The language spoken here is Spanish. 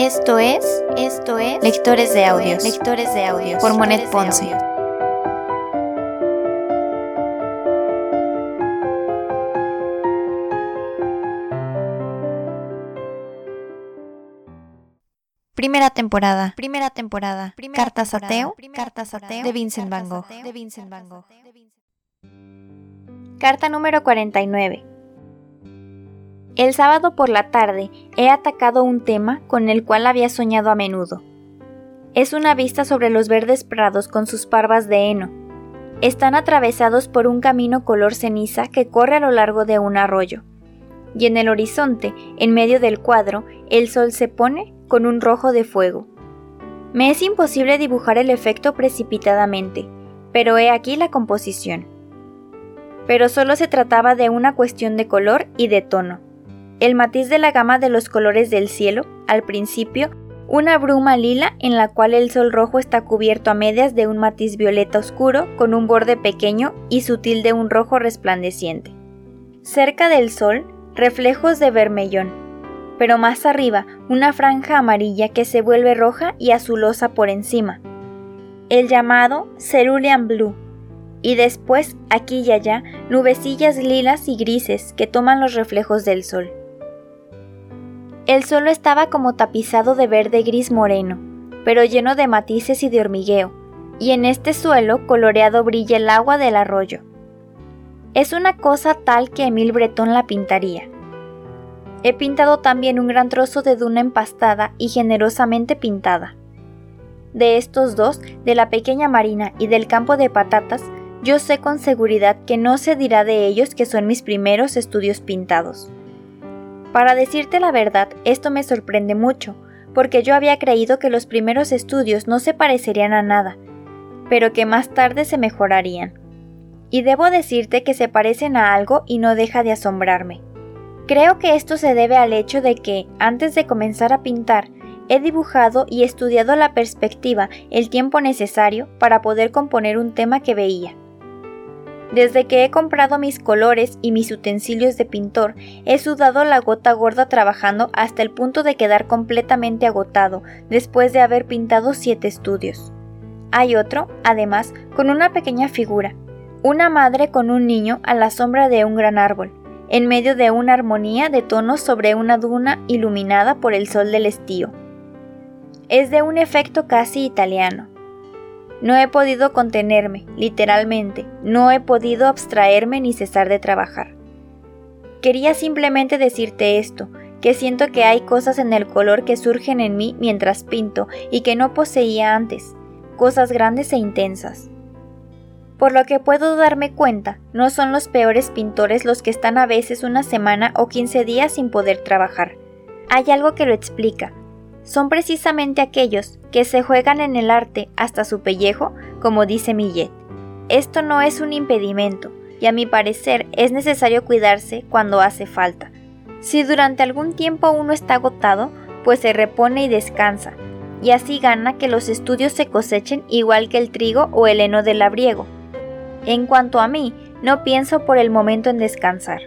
Esto es, esto es Lectores de Audios, Lectores de Audios. Por Monet Ponce. Primera temporada, primera temporada, Cartas ateo, Cartas ateo de Vincent Van Gogh, de Vincent Van Gogh. Carta número 49. El sábado por la tarde he atacado un tema con el cual había soñado a menudo. Es una vista sobre los verdes prados con sus parvas de heno. Están atravesados por un camino color ceniza que corre a lo largo de un arroyo. Y en el horizonte, en medio del cuadro, el sol se pone con un rojo de fuego. Me es imposible dibujar el efecto precipitadamente, pero he aquí la composición. Pero solo se trataba de una cuestión de color y de tono el matiz de la gama de los colores del cielo, al principio, una bruma lila en la cual el sol rojo está cubierto a medias de un matiz violeta oscuro con un borde pequeño y sutil de un rojo resplandeciente. Cerca del sol, reflejos de vermellón, pero más arriba una franja amarilla que se vuelve roja y azulosa por encima. El llamado cerulean blue, y después aquí y allá nubecillas lilas y grises que toman los reflejos del sol. El suelo estaba como tapizado de verde gris moreno, pero lleno de matices y de hormigueo, y en este suelo coloreado brilla el agua del arroyo. Es una cosa tal que Emil Bretón la pintaría. He pintado también un gran trozo de duna empastada y generosamente pintada. De estos dos, de la pequeña marina y del campo de patatas, yo sé con seguridad que no se dirá de ellos que son mis primeros estudios pintados. Para decirte la verdad, esto me sorprende mucho, porque yo había creído que los primeros estudios no se parecerían a nada, pero que más tarde se mejorarían. Y debo decirte que se parecen a algo y no deja de asombrarme. Creo que esto se debe al hecho de que, antes de comenzar a pintar, he dibujado y estudiado la perspectiva el tiempo necesario para poder componer un tema que veía. Desde que he comprado mis colores y mis utensilios de pintor, he sudado la gota gorda trabajando hasta el punto de quedar completamente agotado después de haber pintado siete estudios. Hay otro, además, con una pequeña figura, una madre con un niño a la sombra de un gran árbol, en medio de una armonía de tonos sobre una duna iluminada por el sol del estío. Es de un efecto casi italiano. No he podido contenerme, literalmente, no he podido abstraerme ni cesar de trabajar. Quería simplemente decirte esto, que siento que hay cosas en el color que surgen en mí mientras pinto y que no poseía antes, cosas grandes e intensas. Por lo que puedo darme cuenta, no son los peores pintores los que están a veces una semana o 15 días sin poder trabajar. Hay algo que lo explica, son precisamente aquellos que se juegan en el arte hasta su pellejo, como dice Millet. Esto no es un impedimento, y a mi parecer es necesario cuidarse cuando hace falta. Si durante algún tiempo uno está agotado, pues se repone y descansa, y así gana que los estudios se cosechen igual que el trigo o el heno del labriego. En cuanto a mí, no pienso por el momento en descansar.